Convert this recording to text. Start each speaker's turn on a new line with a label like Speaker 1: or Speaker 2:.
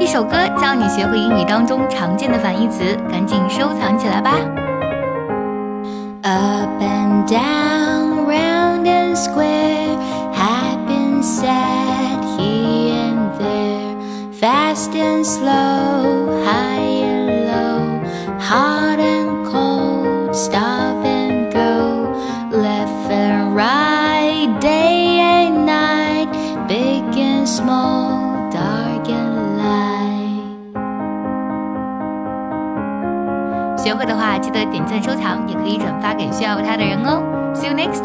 Speaker 1: 一首歌教你学会英语当中常见的反义词，赶紧收藏起来吧。
Speaker 2: Up and down, round and square, happy and sad, here and there, fast and slow, high and low, hot and cold, stop and go, left and right, day and night, big and small,
Speaker 1: 学会的话，记得点赞收藏，也可以转发给需要它的人哦。See you next。